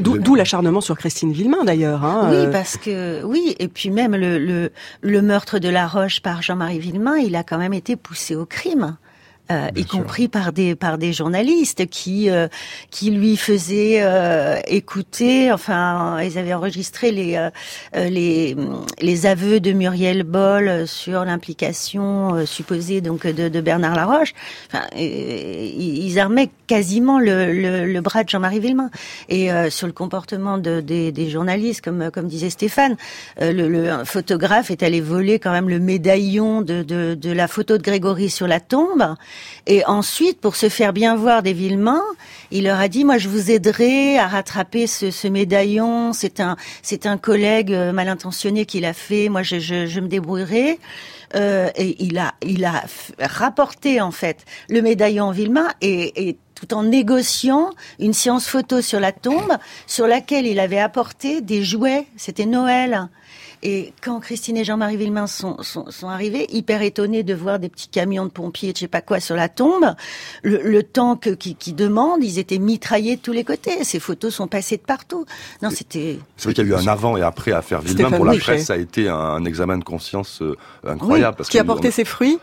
D'où l'acharnement sur Christine Villemain d'ailleurs. Hein, Oui, euh, parce que oui, et puis même le, le, le meurtre de La Roche par Jean-Marie Villemain, il a quand même été poussé au crime. Euh, y compris par des par des journalistes qui euh, qui lui faisaient euh, écouter. Enfin ils avaient enregistré les euh, euh, les les aveux de Muriel Boll sur l'implication euh, supposée donc de, de Bernard Laroche. Enfin euh, ils armaient quasiment le, le, le bras de Jean-Marie Villemain. Et euh, sur le comportement de, des, des journalistes comme comme disait Stéphane euh, le, le photographe est allé voler quand même le médaillon de, de, de la photo de Grégory sur la tombe et ensuite, pour se faire bien voir des Villemains, il leur a dit moi je vous aiderai à rattraper ce, médaillon. C'est un c'est un collègue euh, mal intentionné qui l'a fait. Moi je, me débrouillerai. Euh, et il a il a rapporté en fait le médaillon et, et tout en négociant une séance photo sur la tombe sur laquelle il avait apporté des jouets. C'était Noël. Et quand Christine et Jean-Marie Villemain sont, sont, sont arrivés, hyper étonnés de voir des petits camions de pompiers, je sais pas quoi, sur la tombe, le, le temps que, qui, qui demande, ils étaient mitraillés de tous les côtés. Ces photos sont passées de partout. Non, c'était... C'est vrai qu'il y a eu un avant et après à faire Villemain. Stéphane Pour la presse, ça a été un, un examen de conscience euh, incroyable. parce qui a porté on- ses fruits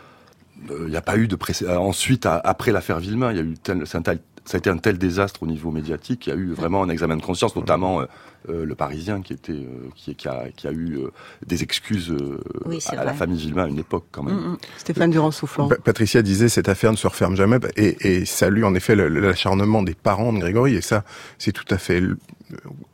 Il n'y a pas eu de précé- euh, ensuite à- après l'affaire Villemain, il y a eu tel, c'est un tel- ça a été un tel désastre au niveau médiatique, il y a eu vraiment un examen de conscience, notamment euh, euh, le Parisien qui était euh, qui, qui a qui a eu euh, des excuses euh, Oui, à, à la famille Villemain à une époque quand même. Mm, mm. Stéphane Durand-Soufflant. Pa- Patricia disait cette affaire ne se referme jamais et, et salue en effet l'acharnement des parents de Grégory et ça c'est tout à fait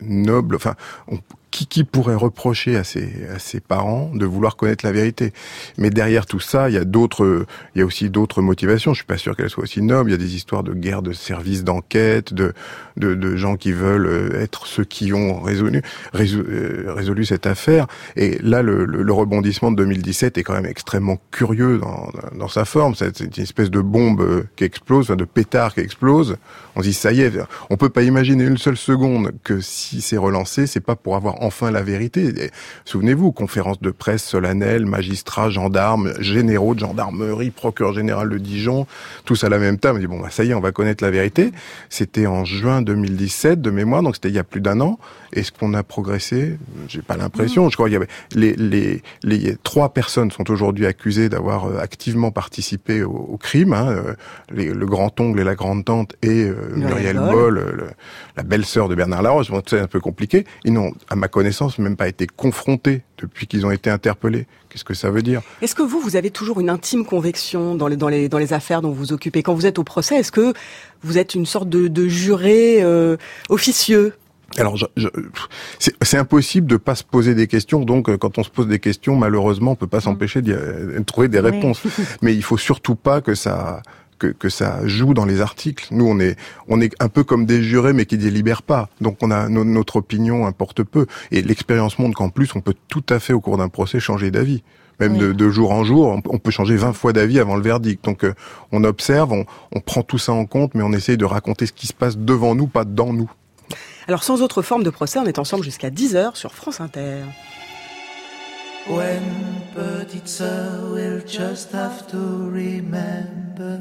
noble. Enfin, on- qui, qui pourrait reprocher à ses, à ses parents de vouloir connaître la vérité? Mais derrière tout ça, il y a d'autres, il y a aussi d'autres motivations. Je suis pas sûr qu'elles soient aussi nobles. Il y a des histoires de guerre, de services d'enquête, de, de, de gens qui veulent euh, être ceux qui ont euh, résolu cette affaire. Et là, le, rebondissement de 2017 est quand même extrêmement curieux dans, dans sa forme. C'est c'est une espèce de bombe euh, qui explose, enfin, de pétard qui explose. On se dit ça y est, on peut pas imaginer une seule seconde que si c'est relancé, c'est pas pour avoir enfin la vérité. Souvenez-vous, conférence de presse solennelle, magistrats, gendarmes, généraux de gendarmerie, procureur général de Dijon, tous à la même table. On dit bon, bah, ça y est, on va connaître la vérité. C'était en juin 2017 de mémoire, donc c'était il y a plus d'un an. Est-ce qu'on a progressé? J'ai pas l'impression. Je crois qu'il y avait les, les, les trois personnes sont aujourd'hui accusées d'avoir euh, activement participé au, au crime. Hein, euh, le grand ongle et la grande tante et euh, Muriel Muriel Boll. Boll, euh, le- la belle-sœur de Bernard Laroche. Bon, c'est un peu compliqué. Ils n'ont, à ma connaissance, même pas été confrontés depuis qu'ils ont été interpellés. Qu'est-ce que ça veut dire? Est-ce que vous, vous avez toujours une intime conviction dans les, dans les, dans les affaires dont vous vous occupez? Quand vous êtes au procès, est-ce que vous êtes une sorte de, de juré euh, officieux? Alors, je, je- c'est impossible de pas se poser des questions. Donc, euh, quand on se pose des questions, malheureusement, on peut pas s'empêcher d'y, euh, de trouver des Oui. réponses. Mais il faut surtout pas que ça que, que ça joue dans les articles. Nous, on est on est un peu comme des jurés, mais qui délibèrent pas. Donc, on a no- notre opinion importe peu. Et l'expérience montre qu'en plus, on peut tout à fait au cours d'un procès changer d'avis. Même de, de jour en jour, on, on peut changer 20 fois d'avis avant le verdict. Donc, euh, on observe, on, on prend tout ça en compte, mais on essaye de raconter ce qui se passe devant nous, pas dans nous. Alors sans autre forme de procès, on est ensemble jusqu'à 10h sur France Inter. When petite sœur will just have to remember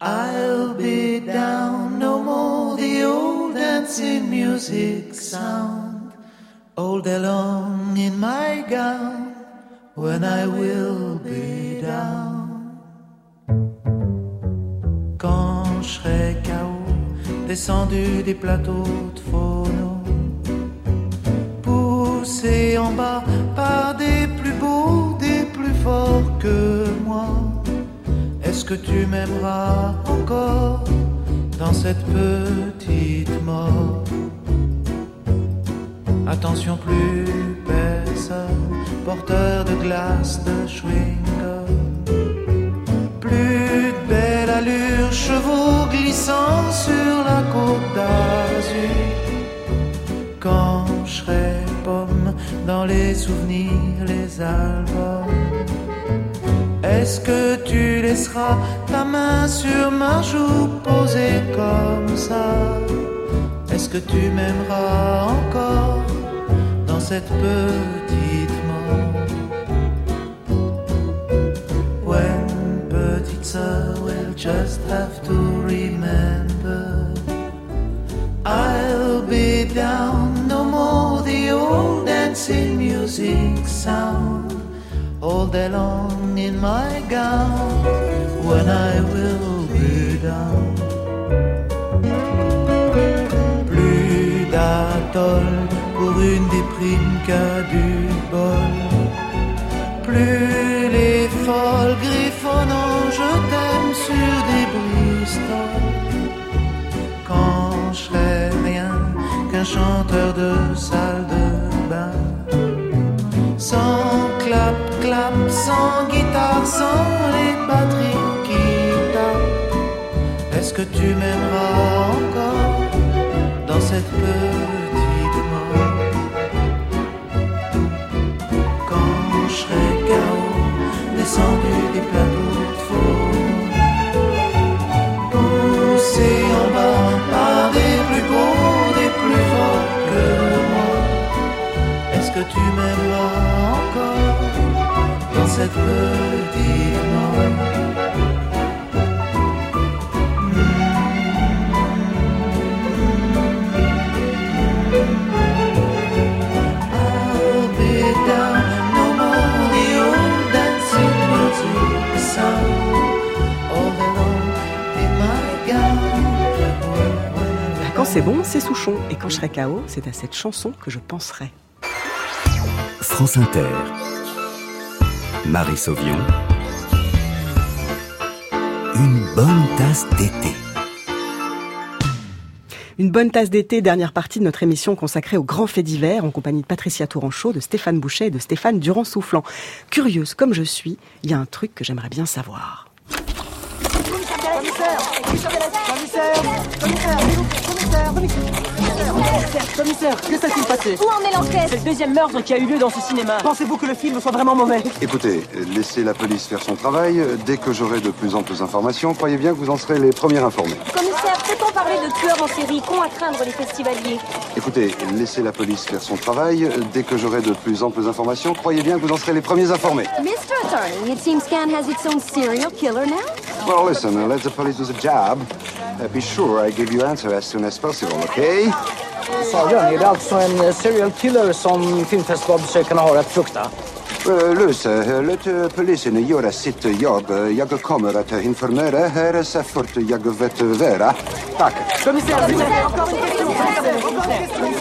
I'll be down no more the old dancing music sound all day long in my gown when I will be down quand je serai KO descendu des plateaux de phono poussé en bas par des plus beaux, des plus forts que. Est-ce que tu m'aimeras encore dans cette petite mort? Attention, plus personne, porteur de glace, de chewing-gum. Plus de belle allure, chevaux glissant sur la côte d'Azur quand je serai pomme dans les souvenirs, les albums. Est-ce que tu laisseras ta main sur ma joue posée comme ça? Est-ce que tu m'aimeras encore dans cette petite mort When petite sœur will just have to remember. I'll be down, no more the old dancing music sound. All day long in my gown when I will be down. Plus d'atoll pour une déprime qu'à du bol. Plus les folles griffonnant, je t'aime sur des Bristol quand je serai rien qu'un chanteur de salle de bain. Sans clap, clap, sans guitare, sans les batteries qui tapent. Est-ce que tu m'aimeras encore dans cette petite mort Quand je serai KO, descendu des plateaux de faux poussé en bas par des plus beaux, des plus forts que moi. Est-ce que tu m'aimeras quand c'est bon, c'est Souchon. Et quand je serai KO, c'est à cette chanson que je penserai. France Inter. Marie Sauvion. Une bonne tasse d'été. Une bonne tasse d'été, dernière partie de notre émission consacrée aux grands faits divers, en compagnie de Patricia Touranchot, de Stéphane Boucher et de Stéphane Durand-Soufflant. Curieuse comme je suis, il y a un truc que j'aimerais bien savoir. Commissaire Commissaire Commissaire Commissaire Commissaire Commissaire Que s'est-il passé? Où en est l'enquête? C'est le deuxième meurtre qui a eu lieu dans ce cinéma. Pensez-vous que le film soit vraiment mauvais? Écoutez, laissez la police faire son travail. Dès que j'aurai de plus amples informations, croyez bien que vous en serez les premiers informés. Commissaire, peut-on parler de tueurs en série? Qu'ont à craindre les festivaliers? Écoutez, laissez la police faire son travail. Dès que j'aurai de plus amples informations, croyez bien que vous en serez les premiers informés. Mr. Attorney, it seems Scan has its own serial killer now. Well, listen, uh, let the police do the job. Uh, be sure I give you answer as soon as possible, okay? Sa Björn, är det alltså en serial killer som filmfestivalbesökarna har att frukta? Uh, Löse, låt uh, polisen göra sitt jobb. Jag kommer att informera här så fort jag vet vara. Tack. Commissaire, commissaire, encore une question.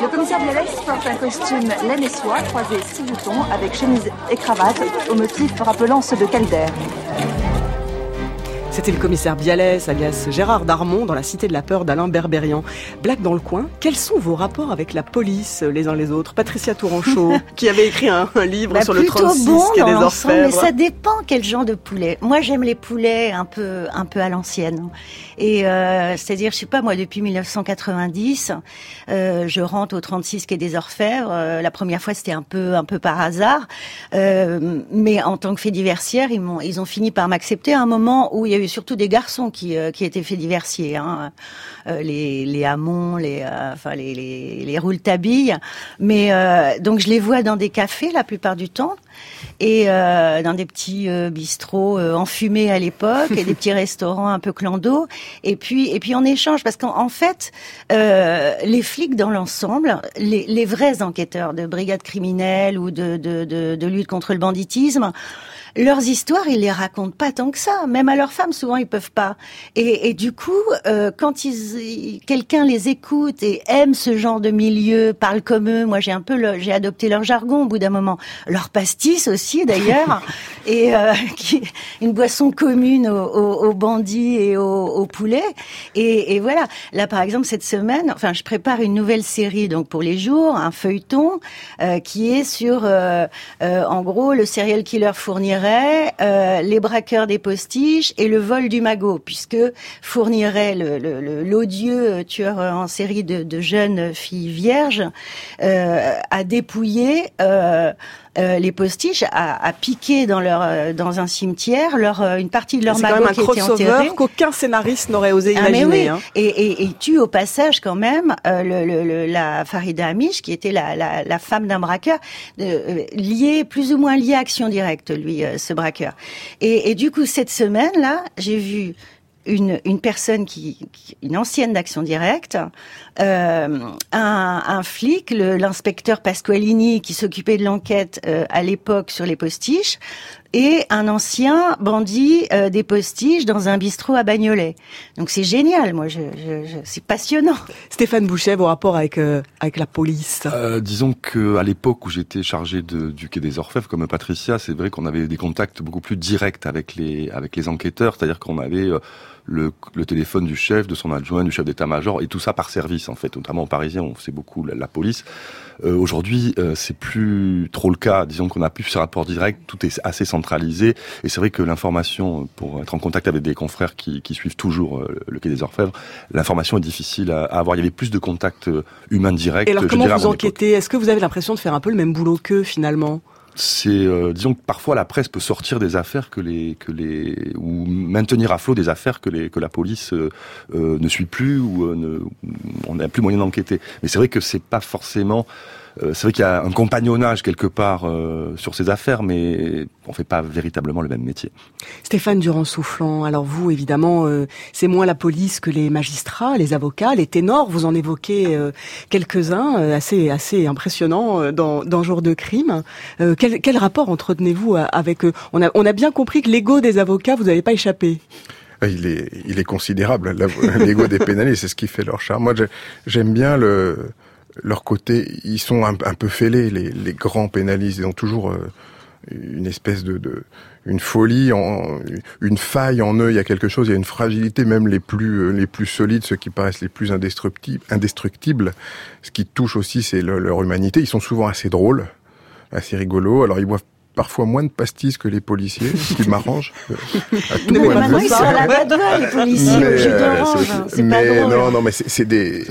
Le commissaire Bialex porte un costume laine et soie, croisé six boutons, avec chemise et cravate, au motif rappelant ceux de Calder. C'était le commissaire Bialès, alias Gérard Darmon, dans la Cité de la Peur d'Alain Berberian. Blague dans le coin, quels sont vos rapports avec la police les uns les autres? Patricia Touranchot, qui avait écrit un, un livre Bah, sur le plutôt 36 bon qui est des l'ensemble, mais orfèvres. ça dépend quel genre de poulet. Moi, j'aime les poulets un peu, un peu à l'ancienne. Et euh, c'est-à-dire, je sais pas, moi, depuis 1990, euh, je rentre au 36 quai des Orfèvres. Euh, la première fois, c'était un peu, un peu par hasard, mais en tant que fait diversière, ils m'ont, ils ont fini par m'accepter à un moment où il y a eu surtout des garçons qui, euh, qui étaient fait diversiers, hein. Euh, les, les Hamon, les, euh, enfin les, les. Mais donc, je les vois dans des cafés la plupart du temps et euh, dans des petits euh, bistrots euh, enfumés à l'époque et des petits restaurants un peu clando et puis et puis on échange parce qu'en en fait euh, les flics dans l'ensemble les, les vrais enquêteurs de brigades criminelles ou de, de, de, de lutte contre le banditisme leurs histoires, ils les racontent pas tant que ça. Même à leurs femmes, souvent, ils peuvent pas. Et, et du coup, euh, quand ils, quelqu'un les écoute et aime ce genre de milieu, parle comme eux, moi j'ai un peu, j'ai adopté leur jargon au bout d'un moment, leur pastis aussi d'ailleurs, et euh, qui une boisson commune aux, aux- aux bandits et aux, aux poulets. Et, et voilà. Là, par exemple, cette semaine, enfin, je prépare une nouvelle série donc pour les jours, un feuilleton euh, qui est sur, euh, euh, en gros, le serial killer fournirait euh, les braqueurs des postiches et le vol du magot, puisque fournirait le- le- le- l'odieux tueur en série de, de jeunes filles vierges euh, à dépouiller. Euh, euh, les postiches à, à piquer dans leur euh, dans un cimetière leur euh, une partie de leur C'est quand magot même un qui était enterré qu'aucun scénariste n'aurait osé ah, mais imaginer. oui. hein. et, et, et tue au passage quand même euh, le, le- le- la Farida Amish, qui était la, la, la femme d'un braqueur, euh, liée, plus ou moins liée à Action Directe, lui, euh, ce braqueur. Et, et du coup, cette semaine-là, j'ai vu une, une personne qui, qui- une ancienne d'Action Directe, euh, un, un flic, l'inspecteur Pasqualini, qui s'occupait de l'enquête euh, à l'époque sur les postiches, et un ancien bandit euh, des postiches dans un bistrot à Bagnolet. Donc c'est génial, moi, je, je, je- c'est passionnant. Stéphane Boucher, vos rapports avec, euh, avec la police? Euh, disons que à l'époque où j'étais chargé de, du quai des Orfèvres, comme Patricia, c'est vrai qu'on avait des contacts beaucoup plus directs avec les avec les enquêteurs, c'est-à-dire qu'on avait euh, le, le téléphone du chef, de son adjoint, du chef d'état-major, et tout ça par service en fait. Notamment en parisien, on faisait beaucoup la, la police. Euh, Aujourd'hui, euh, c'est plus trop le cas. Disons qu'on a plus ce rapport direct, tout est assez centralisé, et c'est vrai que l'information, pour être en contact avec des confrères qui, qui suivent toujours euh, le quai des Orfèvres, l'information est difficile à, à avoir. Il y avait plus de contacts euh, humains directs. Et alors comment vous enquêtez? Est-ce que vous avez l'impression de faire un peu le même boulot qu'eux finalement? C'est euh, disons que parfois la presse peut sortir des affaires que les que les ou maintenir à flot des affaires que les que la police euh, euh, ne suit plus ou euh, ne, on n'a plus moyen d'enquêter. Mais c'est vrai que c'est pas forcément euh, c'est vrai qu'il y a un compagnonnage quelque part euh, sur ces affaires, mais on fait pas véritablement le même métier. Stéphane Durand-Soufflant, alors vous, évidemment, euh, c'est moins la police que les magistrats, les avocats, les ténors, vous en évoquez euh, quelques-uns, euh, assez assez impressionnants euh, dans, dans Jour de crime. Euh, quel, quel rapport entretenez-vous avec eux? On a, on a bien compris que l'ego des avocats, vous n'avez pas échappé. Ah, il est, il est considérable. L'ego des pénalistes, c'est ce qui fait leur charme. Moi, j'ai- j'aime bien le, leur côté. Ils sont un, peu fêlés, les, grands pénalistes. Ils ont toujours euh, une espèce de, une folie, une faille en eux. Il y a quelque chose. Il y a une fragilité, même les plus, euh, les plus solides, ceux qui paraissent les plus indestructibles. indestructibles. Ce qui touche aussi, c'est le- leur humanité. Ils sont souvent assez drôles, assez rigolos. Alors, ils boivent parfois moins de pastis que les policiers, ce qui m'arrange. euh, à tout Mais maintenant, ils sont à la les policiers, Mais, au jus euh, d'orange. c'est- hein. C'est pas drôle. non, non, mais c'est des.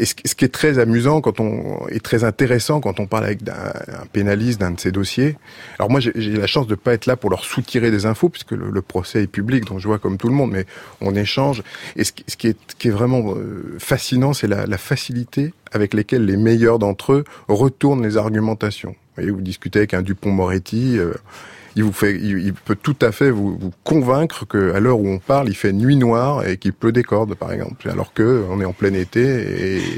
Et ce, qui est très amusant quand on et très intéressant quand on parle avec un, un pénaliste d'un de ces dossiers. Alors moi, j'ai la chance de pas être là pour leur soutirer des infos puisque le, le procès est public, donc je vois comme tout le monde, mais on échange. Et ce, qui- ce qui est, qui est vraiment euh, fascinant, c'est la, la facilité avec lesquelles les meilleurs d'entre eux retournent les argumentations. Vous voyez, vous discutez avec un Dupont-Moretti. euh, il vous fait, il, il peut tout à fait vous, vous convaincre que à l'heure où on parle, il fait nuit noire et qu'il pleut des cordes, par exemple, alors que on est en plein été.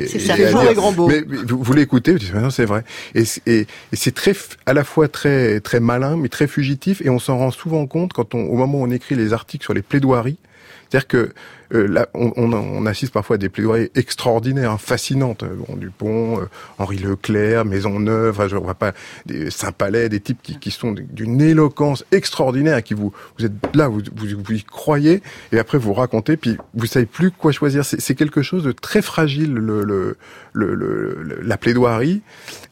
Et, C'est ça, dire- les grands mots. Mais vous, vous l'écoutez, vous dites non, c'est vrai. Et, c'est- et, et c'est très, à la fois très très malin, mais très fugitif, et on s'en rend souvent compte quand on, au moment où on écrit les articles sur les plaidoiries. C'est-à-dire que euh, là, on, on, on assiste parfois à des plaidoiries extraordinaires, hein, fascinantes. Euh, Bon, Dupont, euh, Henri Leclerc, Maisonneuve, enfin, je vois pas Saint-Palais, des types qui, qui sont d'une éloquence extraordinaire, qui vous vous êtes là, vous, vous, vous y croyez, et après vous racontez, puis vous savez plus quoi choisir. C'est quelque chose de très fragile, le, le, le, le- le- la plaidoirie,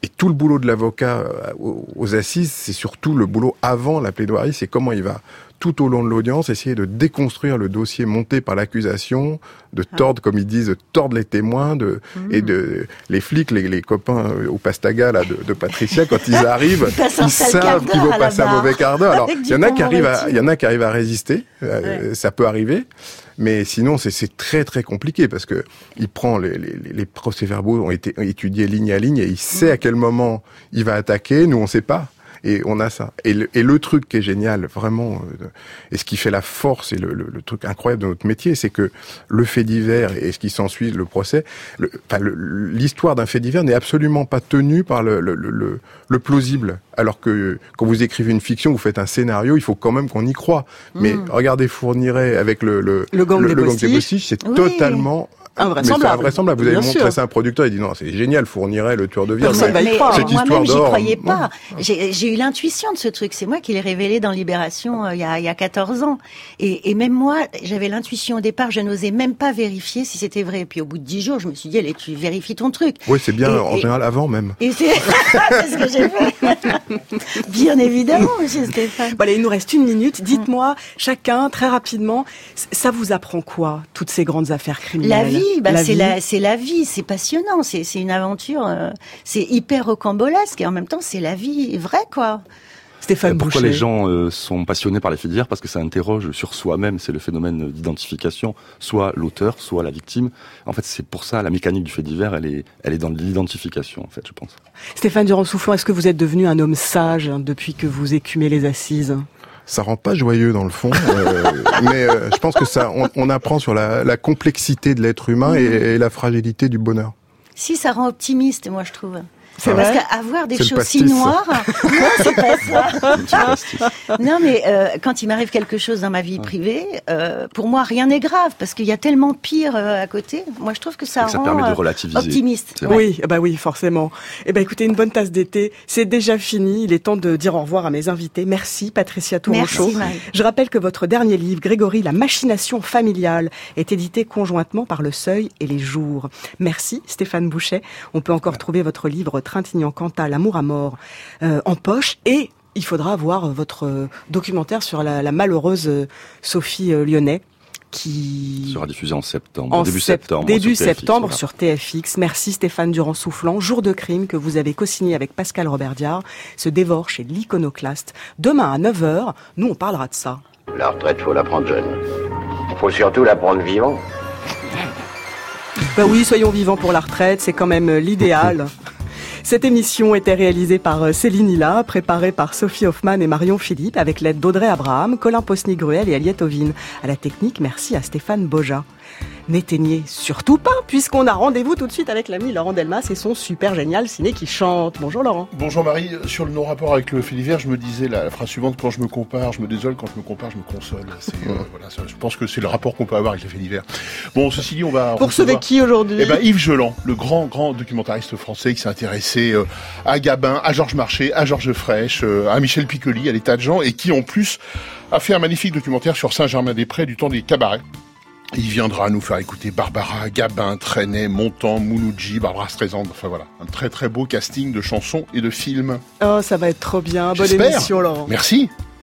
et tout le boulot de l'avocat euh, aux, aux assises, c'est surtout le boulot avant la plaidoirie, c'est comment il va tout au long de l'audience, essayer de déconstruire le dossier monté par l'accusation, de tordre, comme ils disent, de tordre les témoins, de et de les flics, les, les copains euh, au pastaga là de, de Patricia, quand ils arrivent, Ils savent qu'ils vont passer un mauvais quart d'heure. Alors il y en a qui arrivent à, il y en a qui arrivent à résister, euh, ça peut arriver. Mais sinon, c'est- très très compliqué parce que il prend les, les, les procès-verbaux ont été étudiés ligne à ligne et il sait à quel moment il va attaquer. Nous, on sait pas. Et on a ça. Et le, et le truc qui est génial, vraiment, euh, et ce qui fait la force et le, le- le truc incroyable de notre métier, c'est que le fait divers et ce qui s'ensuit, le procès, le- le- l'histoire d'un fait divers n'est absolument pas tenue par le, le, le, le plausible. Alors que quand vous écrivez une fiction, vous faites un scénario, il faut quand même qu'on y croit. Mais Mm. regardez Fourniret avec le, le, Le gang des Bostiches. Bostiches, c'est Oui. totalement Invraisemblable. mais c'est invraisemblable. Vous avez Bien montré sûr. ça à un producteur, il dit non, c'est génial, Fourniret, le tueur de viande. Personne va y Mais croire. Cette histoire moi-même, j'y croyais pas. J'ai j'ai eu l'intuition de ce truc. C'est moi qui l'ai révélé dans Libération euh, il, y a, il y a 14 ans. Et, et même moi, j'avais l'intuition au départ. Je n'osais même pas vérifier si c'était vrai. Et puis au bout de 10 jours, je me suis dit, allez, tu vérifies ton truc. Oui, c'est bien Et- en et- général avant même. Et c'est c'est ce que j'ai fait. Bien évidemment, monsieur Stéphane. Voilà, il nous reste une minute. Dites-moi, chacun, très rapidement, ça vous apprend quoi, toutes ces grandes affaires criminelles? La vie, bah, c'est la, c'est la vie, c'est passionnant, c'est c'est une aventure, euh, c'est hyper rocambolesque et en même temps c'est la vie vraie quoi. Stéphane Pourquoi Boucher. les gens euh, sont passionnés par les faits divers? Parce que ça interroge sur soi-même, c'est le phénomène d'identification, soit l'auteur, soit la victime. En fait, c'est pour ça, la mécanique du fait divers, elle est, elle est dans l'identification, en fait, je pense. Stéphane Durand-Soufflon, est-ce que vous êtes devenu un homme sage hein, depuis que vous écumez les assises? Ça rend pas joyeux dans le fond, euh, mais euh, je pense que ça, on, on apprend sur la, la complexité de l'être humain et, et la fragilité du bonheur. Si ça rend optimiste, moi je trouve. C'est Parce vrai qu'avoir des choses si noires, non, c'est pas ça. Non, mais euh, quand il m'arrive quelque chose dans ma vie privée, euh, pour moi rien n'est grave parce qu'il y a tellement pire euh, à côté. Moi, je trouve que ça, ça rend permet de relativiser. optimiste. Oui, ah bah oui, forcément. Eh ben écoutez, une bonne tasse d'été, c'est déjà fini. Il est temps de dire au revoir à mes invités. Merci Patricia Marie. Je rappelle que votre dernier livre, Grégory, La machination familiale, est édité conjointement par Le Seuil et Les Jours. Merci Stéphane Boucher. On peut encore trouver votre livre Trintignant-Cantal, L'amour à mort, euh, en poche et il faudra voir votre euh, documentaire sur la, la malheureuse euh, Sophie euh, Lyonnais qui sera diffusé en septembre, en début sept- septembre. début sur TFX, septembre voilà. sur TFX. Merci Stéphane Durand-Soufflant. Jour de crime que vous avez co-signé avec Pascal Robert Diard se dévore chez l'Iconoclaste. Demain à 9h, nous on parlera de ça. La retraite, faut la prendre jeune. Faut surtout la prendre vivant. Ben oui, soyons vivants pour la retraite, c'est quand même euh, l'idéal. Cette émission était réalisée par euh, Céline Hilla, préparée par Sophie Hoffman et Marion Philippe, avec l'aide d'Audrey Abraham, Colin Posny-Gruel et Aliette Ovine. À la technique, merci à Stéphane Boja. N'éteignez surtout pas, puisqu'on a rendez-vous tout de suite avec l'ami Laurent Delmas et son super génial ciné qui chante. Bonjour Laurent. Bonjour Marie, sur le non-rapport avec le fait divers, je me disais la, phrase suivante, quand je me compare, je me désole, quand je me compare, je me console. Euh, voilà, ça, je pense que c'est le rapport qu'on peut avoir avec les faits divers. Bon, ceci dit, on va... Pour sauver qui aujourd'hui? Eh ben Yves Geland, le grand, grand documentariste français qui s'est intéressé euh, à Gabin, à Georges Marchais, à Georges Frêche, euh, à Michel Piccoli, à des tas de gens, et qui en plus a fait un magnifique documentaire sur Saint-Germain-des-Prés du temps des cabarets. Il viendra nous faire écouter Barbara, Gabin, Trenet, Montand, Mouloudji, Barbara Streisand. Enfin voilà, un très très beau casting de chansons et de films. Oh, ça va être trop bien. Bonne émission, Laurent. Merci.